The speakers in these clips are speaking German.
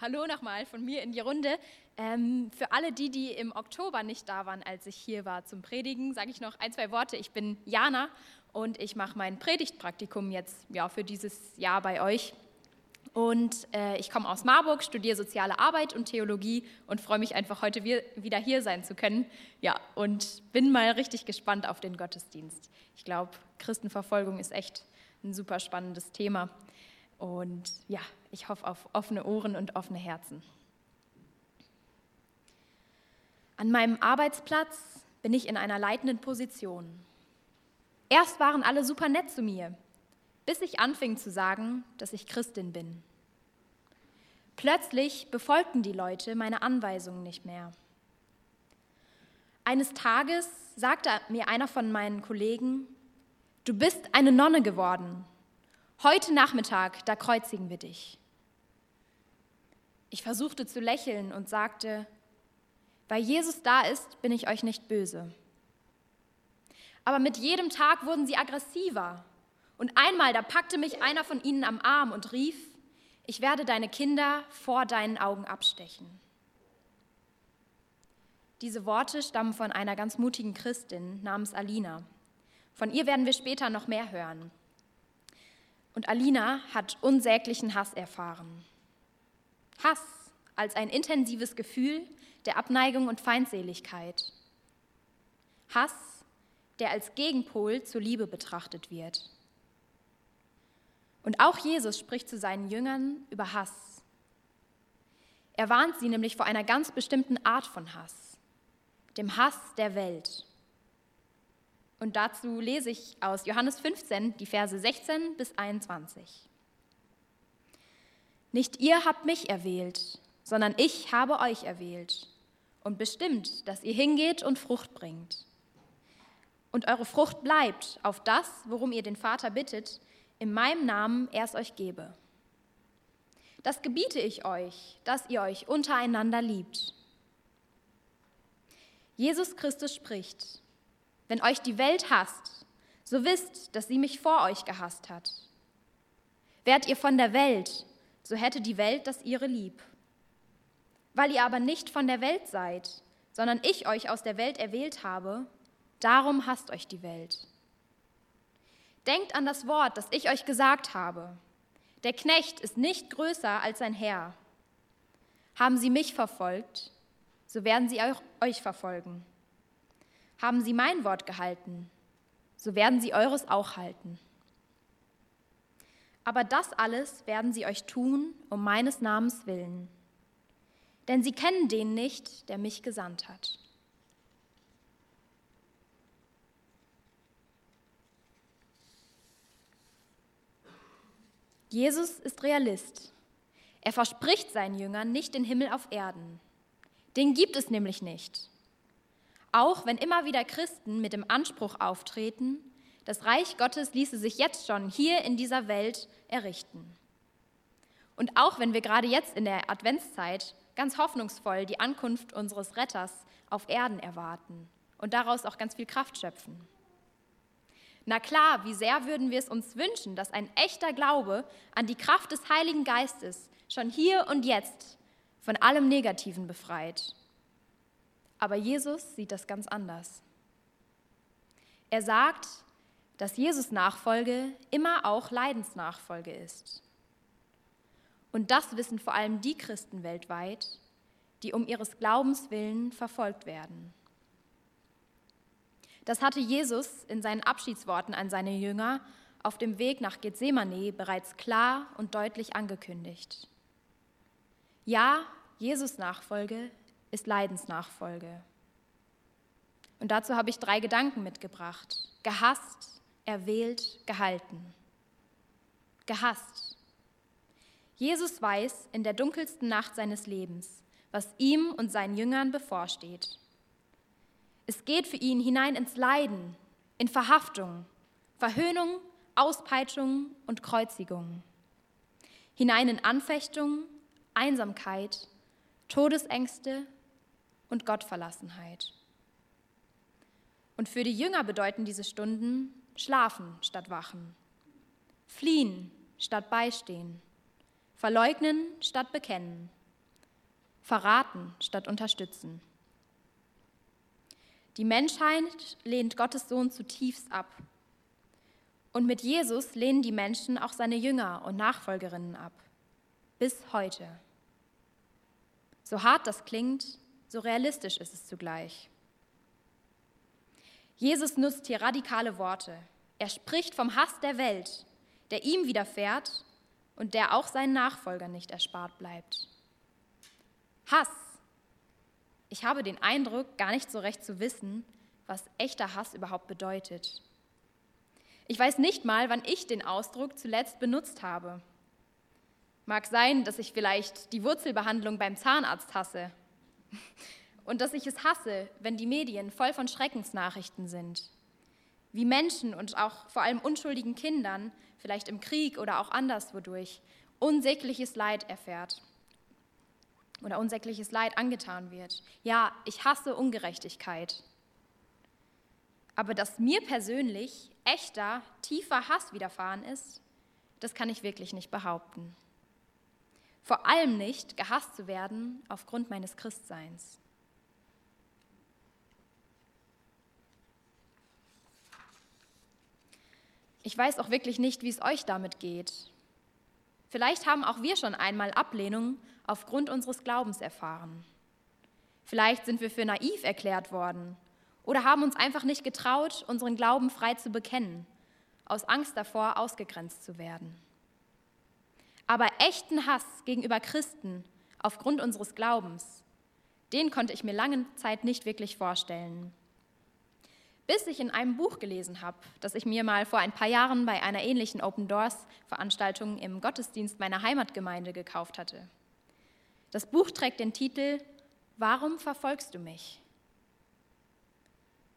Hallo nochmal von mir in die Runde. Ähm, für alle die, die im Oktober nicht da waren, als ich hier war zum Predigen, sage ich noch ein, zwei Worte. Ich bin Jana und ich mache mein Predigtpraktikum jetzt ja, für dieses Jahr bei euch. Und äh, ich komme aus Marburg, studiere soziale Arbeit und Theologie und freue mich einfach heute wieder hier sein zu können. Ja, und bin mal richtig gespannt auf den Gottesdienst. Ich glaube, Christenverfolgung ist echt ein super spannendes Thema. Und ja, ich hoffe auf offene Ohren und offene Herzen. An meinem Arbeitsplatz bin ich in einer leitenden Position. Erst waren alle super nett zu mir, bis ich anfing zu sagen, dass ich Christin bin. Plötzlich befolgten die Leute meine Anweisungen nicht mehr. Eines Tages sagte mir einer von meinen Kollegen, du bist eine Nonne geworden. Heute Nachmittag, da kreuzigen wir dich. Ich versuchte zu lächeln und sagte, weil Jesus da ist, bin ich euch nicht böse. Aber mit jedem Tag wurden sie aggressiver. Und einmal, da packte mich einer von ihnen am Arm und rief, ich werde deine Kinder vor deinen Augen abstechen. Diese Worte stammen von einer ganz mutigen Christin namens Alina. Von ihr werden wir später noch mehr hören. Und Alina hat unsäglichen Hass erfahren. Hass als ein intensives Gefühl der Abneigung und Feindseligkeit. Hass, der als Gegenpol zur Liebe betrachtet wird. Und auch Jesus spricht zu seinen Jüngern über Hass. Er warnt sie nämlich vor einer ganz bestimmten Art von Hass, dem Hass der Welt. Und dazu lese ich aus Johannes 15 die Verse 16 bis 21. Nicht ihr habt mich erwählt, sondern ich habe euch erwählt und bestimmt, dass ihr hingeht und Frucht bringt. Und eure Frucht bleibt auf das, worum ihr den Vater bittet, in meinem Namen er es euch gebe. Das gebiete ich euch, dass ihr euch untereinander liebt. Jesus Christus spricht, wenn euch die Welt hasst, so wisst, dass sie mich vor euch gehasst hat. Wärt ihr von der Welt, so hätte die Welt das ihre lieb. Weil ihr aber nicht von der Welt seid, sondern ich euch aus der Welt erwählt habe, darum hasst euch die Welt. Denkt an das Wort, das ich euch gesagt habe. Der Knecht ist nicht größer als sein Herr. Haben sie mich verfolgt, so werden sie euch verfolgen. Haben sie mein Wort gehalten, so werden sie eures auch halten. Aber das alles werden sie euch tun, um meines Namens willen. Denn sie kennen den nicht, der mich gesandt hat. Jesus ist Realist. Er verspricht seinen Jüngern nicht den Himmel auf Erden. Den gibt es nämlich nicht. Auch wenn immer wieder Christen mit dem Anspruch auftreten, das Reich Gottes ließe sich jetzt schon hier in dieser Welt errichten. Und auch wenn wir gerade jetzt in der Adventszeit ganz hoffnungsvoll die Ankunft unseres Retters auf Erden erwarten und daraus auch ganz viel Kraft schöpfen. Na klar, wie sehr würden wir es uns wünschen, dass ein echter Glaube an die Kraft des Heiligen Geistes schon hier und jetzt von allem Negativen befreit aber Jesus sieht das ganz anders. Er sagt, dass Jesus Nachfolge immer auch Leidensnachfolge ist. Und das wissen vor allem die Christen weltweit, die um ihres Glaubens willen verfolgt werden. Das hatte Jesus in seinen Abschiedsworten an seine Jünger auf dem Weg nach Gethsemane bereits klar und deutlich angekündigt. Ja, Jesus Nachfolge ist Leidensnachfolge. Und dazu habe ich drei Gedanken mitgebracht. Gehasst, erwählt, gehalten. Gehasst. Jesus weiß in der dunkelsten Nacht seines Lebens, was ihm und seinen Jüngern bevorsteht. Es geht für ihn hinein ins Leiden, in Verhaftung, Verhöhnung, Auspeitschung und Kreuzigung. Hinein in Anfechtung, Einsamkeit, Todesängste und Gottverlassenheit. Und für die Jünger bedeuten diese Stunden schlafen statt wachen, fliehen statt beistehen, verleugnen statt bekennen, verraten statt unterstützen. Die Menschheit lehnt Gottes Sohn zutiefst ab. Und mit Jesus lehnen die Menschen auch seine Jünger und Nachfolgerinnen ab. Bis heute. So hart das klingt, so realistisch ist es zugleich. Jesus nutzt hier radikale Worte. Er spricht vom Hass der Welt, der ihm widerfährt und der auch seinen Nachfolgern nicht erspart bleibt. Hass. Ich habe den Eindruck, gar nicht so recht zu wissen, was echter Hass überhaupt bedeutet. Ich weiß nicht mal, wann ich den Ausdruck zuletzt benutzt habe. Mag sein, dass ich vielleicht die Wurzelbehandlung beim Zahnarzt hasse und dass ich es hasse, wenn die Medien voll von Schreckensnachrichten sind. Wie Menschen und auch vor allem unschuldigen Kindern, vielleicht im Krieg oder auch anderswodurch, unsägliches Leid erfährt oder unsägliches Leid angetan wird. Ja, ich hasse Ungerechtigkeit. Aber dass mir persönlich echter, tiefer Hass widerfahren ist, das kann ich wirklich nicht behaupten. Vor allem nicht, gehasst zu werden aufgrund meines Christseins. Ich weiß auch wirklich nicht, wie es euch damit geht. Vielleicht haben auch wir schon einmal Ablehnung aufgrund unseres Glaubens erfahren. Vielleicht sind wir für naiv erklärt worden oder haben uns einfach nicht getraut, unseren Glauben frei zu bekennen, aus Angst davor, ausgegrenzt zu werden. Aber echten Hass gegenüber Christen aufgrund unseres Glaubens, den konnte ich mir lange Zeit nicht wirklich vorstellen bis ich in einem Buch gelesen habe, das ich mir mal vor ein paar Jahren bei einer ähnlichen Open Doors Veranstaltung im Gottesdienst meiner Heimatgemeinde gekauft hatte. Das Buch trägt den Titel Warum verfolgst du mich?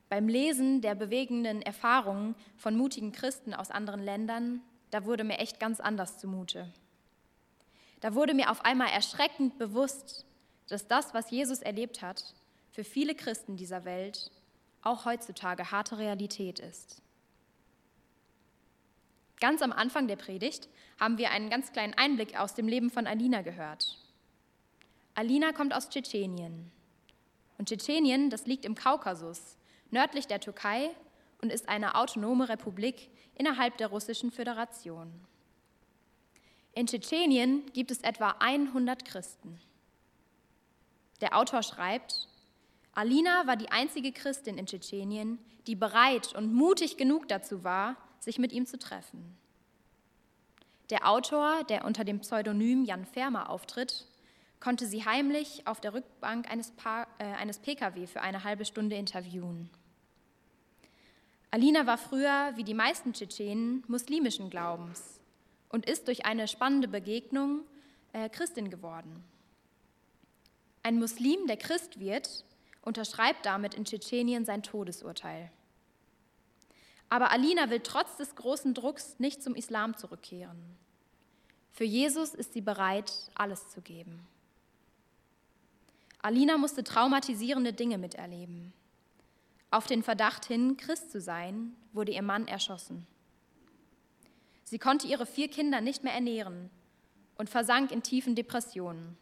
Beim Lesen der bewegenden Erfahrungen von mutigen Christen aus anderen Ländern, da wurde mir echt ganz anders zumute. Da wurde mir auf einmal erschreckend bewusst, dass das, was Jesus erlebt hat, für viele Christen dieser Welt auch heutzutage harte Realität ist. Ganz am Anfang der Predigt haben wir einen ganz kleinen Einblick aus dem Leben von Alina gehört. Alina kommt aus Tschetschenien. Und Tschetschenien, das liegt im Kaukasus, nördlich der Türkei und ist eine autonome Republik innerhalb der Russischen Föderation. In Tschetschenien gibt es etwa 100 Christen. Der Autor schreibt, Alina war die einzige Christin in Tschetschenien, die bereit und mutig genug dazu war, sich mit ihm zu treffen. Der Autor, der unter dem Pseudonym Jan Fermer auftritt, konnte sie heimlich auf der Rückbank eines, pa äh, eines Pkw für eine halbe Stunde interviewen. Alina war früher, wie die meisten Tschetschenen, muslimischen Glaubens und ist durch eine spannende Begegnung äh, Christin geworden. Ein Muslim, der Christ wird, unterschreibt damit in Tschetschenien sein Todesurteil. Aber Alina will trotz des großen Drucks nicht zum Islam zurückkehren. Für Jesus ist sie bereit, alles zu geben. Alina musste traumatisierende Dinge miterleben. Auf den Verdacht hin, Christ zu sein, wurde ihr Mann erschossen. Sie konnte ihre vier Kinder nicht mehr ernähren und versank in tiefen Depressionen.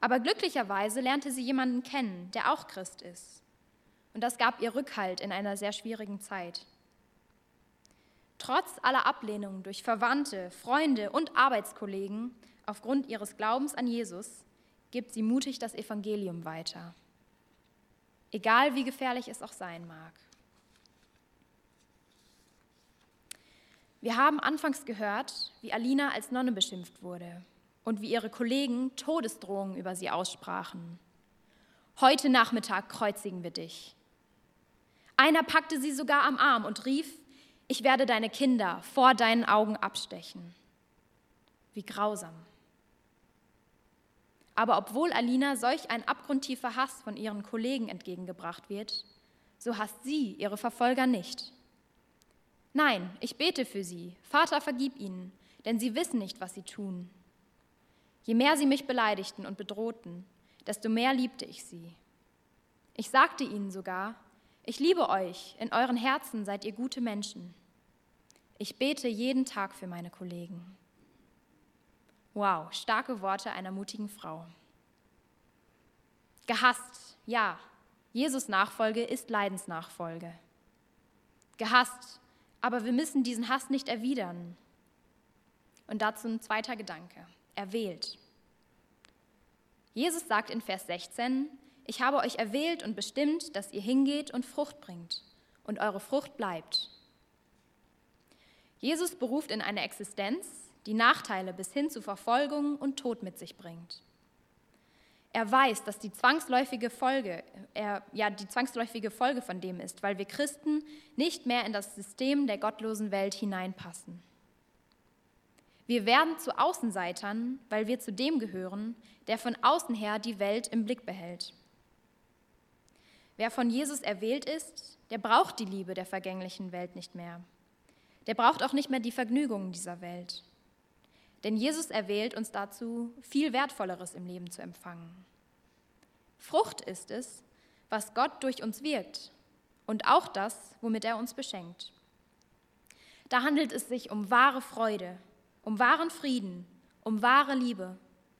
Aber glücklicherweise lernte sie jemanden kennen, der auch Christ ist. Und das gab ihr Rückhalt in einer sehr schwierigen Zeit. Trotz aller Ablehnung durch Verwandte, Freunde und Arbeitskollegen aufgrund ihres Glaubens an Jesus gibt sie mutig das Evangelium weiter. Egal wie gefährlich es auch sein mag. Wir haben anfangs gehört, wie Alina als Nonne beschimpft wurde und wie ihre Kollegen Todesdrohungen über sie aussprachen. Heute Nachmittag kreuzigen wir dich. Einer packte sie sogar am Arm und rief, ich werde deine Kinder vor deinen Augen abstechen. Wie grausam. Aber obwohl Alina solch ein abgrundtiefer Hass von ihren Kollegen entgegengebracht wird, so hasst sie ihre Verfolger nicht. Nein, ich bete für sie. Vater, vergib ihnen, denn sie wissen nicht, was sie tun. Je mehr sie mich beleidigten und bedrohten, desto mehr liebte ich sie. Ich sagte ihnen sogar, ich liebe euch, in euren Herzen seid ihr gute Menschen. Ich bete jeden Tag für meine Kollegen. Wow, starke Worte einer mutigen Frau. Gehasst, ja, Jesus Nachfolge ist Leidensnachfolge. Gehasst, aber wir müssen diesen Hass nicht erwidern. Und dazu ein zweiter Gedanke, erwählt. Jesus sagt in Vers 16, ich habe euch erwählt und bestimmt, dass ihr hingeht und Frucht bringt und eure Frucht bleibt. Jesus beruft in eine Existenz, die Nachteile bis hin zu Verfolgung und Tod mit sich bringt. Er weiß, dass die zwangsläufige Folge, er, ja, die zwangsläufige Folge von dem ist, weil wir Christen nicht mehr in das System der gottlosen Welt hineinpassen. Wir werden zu Außenseitern, weil wir zu dem gehören, der von außen her die Welt im Blick behält. Wer von Jesus erwählt ist, der braucht die Liebe der vergänglichen Welt nicht mehr. Der braucht auch nicht mehr die Vergnügungen dieser Welt. Denn Jesus erwählt uns dazu, viel Wertvolleres im Leben zu empfangen. Frucht ist es, was Gott durch uns wirkt und auch das, womit er uns beschenkt. Da handelt es sich um wahre Freude, um wahren Frieden, um wahre Liebe,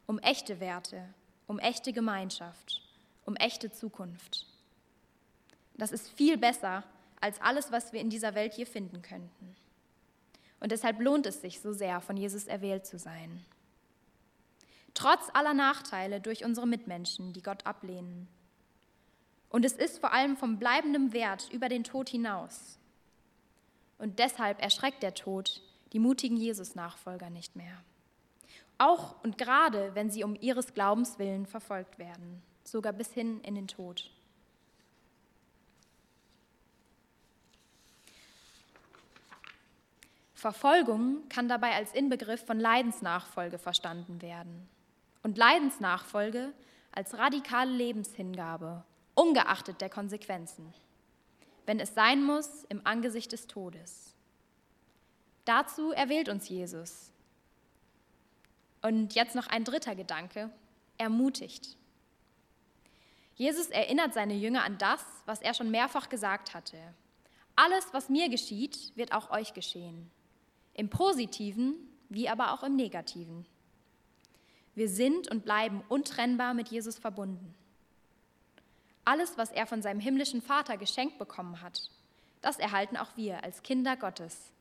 um echte Werte, um echte Gemeinschaft, um echte Zukunft. Das ist viel besser als alles, was wir in dieser Welt hier finden könnten. Und deshalb lohnt es sich so sehr, von Jesus erwählt zu sein. Trotz aller Nachteile durch unsere Mitmenschen, die Gott ablehnen. Und es ist vor allem vom bleibenden Wert über den Tod hinaus. Und deshalb erschreckt der Tod die mutigen Jesus-Nachfolger nicht mehr. Auch und gerade, wenn sie um ihres Glaubens willen verfolgt werden, sogar bis hin in den Tod. Verfolgung kann dabei als Inbegriff von Leidensnachfolge verstanden werden und Leidensnachfolge als radikale Lebenshingabe, ungeachtet der Konsequenzen, wenn es sein muss im Angesicht des Todes. Dazu erwählt uns Jesus. Und jetzt noch ein dritter Gedanke, ermutigt. Jesus erinnert seine Jünger an das, was er schon mehrfach gesagt hatte. Alles, was mir geschieht, wird auch euch geschehen im positiven wie aber auch im negativen. Wir sind und bleiben untrennbar mit Jesus verbunden. Alles, was er von seinem himmlischen Vater geschenkt bekommen hat, das erhalten auch wir als Kinder Gottes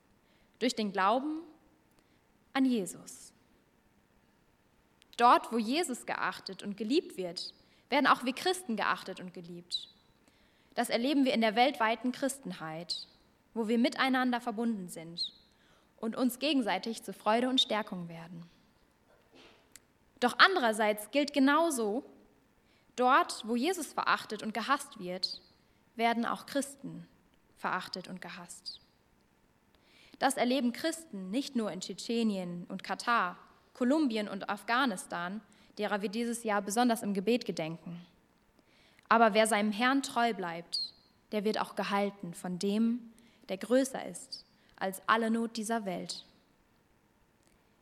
durch den Glauben an Jesus. Dort, wo Jesus geachtet und geliebt wird, werden auch wir Christen geachtet und geliebt. Das erleben wir in der weltweiten Christenheit, wo wir miteinander verbunden sind und uns gegenseitig zu Freude und Stärkung werden. Doch andererseits gilt genauso, dort, wo Jesus verachtet und gehasst wird, werden auch Christen verachtet und gehasst. Das erleben Christen nicht nur in Tschetschenien und Katar, Kolumbien und Afghanistan, derer wir dieses Jahr besonders im Gebet gedenken. Aber wer seinem Herrn treu bleibt, der wird auch gehalten von dem, der größer ist als alle Not dieser Welt.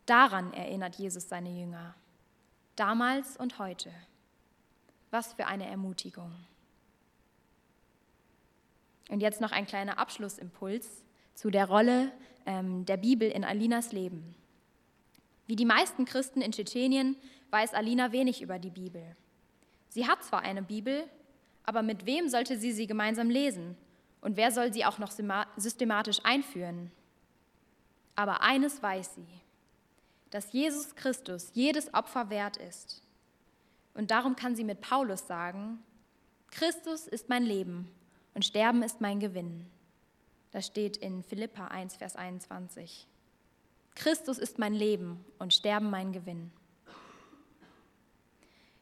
Daran erinnert Jesus seine Jünger, damals und heute. Was für eine Ermutigung. Und jetzt noch ein kleiner Abschlussimpuls zu der Rolle ähm, der Bibel in Alinas Leben. Wie die meisten Christen in Tschetschenien weiß Alina wenig über die Bibel. Sie hat zwar eine Bibel, aber mit wem sollte sie sie gemeinsam lesen und wer soll sie auch noch systematisch einführen? Aber eines weiß sie, dass Jesus Christus jedes Opfer wert ist. Und darum kann sie mit Paulus sagen, Christus ist mein Leben und Sterben ist mein Gewinn. Das steht in Philippa 1, Vers 21. Christus ist mein Leben und Sterben mein Gewinn.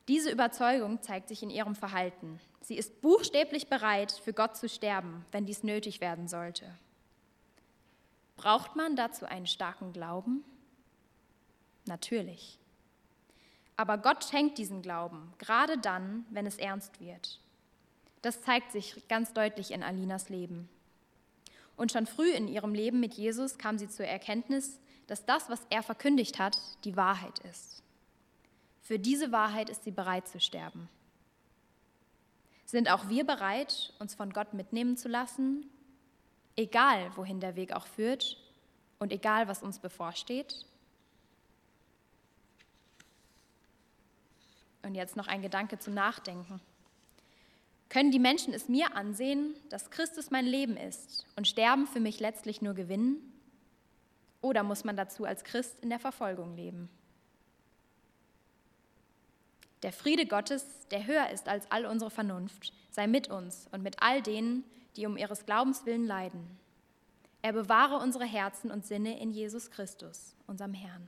Diese Überzeugung zeigt sich in ihrem Verhalten. Sie ist buchstäblich bereit, für Gott zu sterben, wenn dies nötig werden sollte. Braucht man dazu einen starken Glauben? Natürlich. Aber Gott schenkt diesen Glauben, gerade dann, wenn es ernst wird. Das zeigt sich ganz deutlich in Alinas Leben. Und schon früh in ihrem Leben mit Jesus kam sie zur Erkenntnis, dass das, was er verkündigt hat, die Wahrheit ist. Für diese Wahrheit ist sie bereit zu sterben. Sind auch wir bereit, uns von Gott mitnehmen zu lassen, egal wohin der Weg auch führt und egal was uns bevorsteht? Und jetzt noch ein Gedanke zum Nachdenken. Können die Menschen es mir ansehen, dass Christus mein Leben ist und Sterben für mich letztlich nur gewinnen? Oder muss man dazu als Christ in der Verfolgung leben? Der Friede Gottes, der höher ist als all unsere Vernunft, sei mit uns und mit all denen, die um ihres Glaubens willen leiden. Er bewahre unsere Herzen und Sinne in Jesus Christus, unserem Herrn.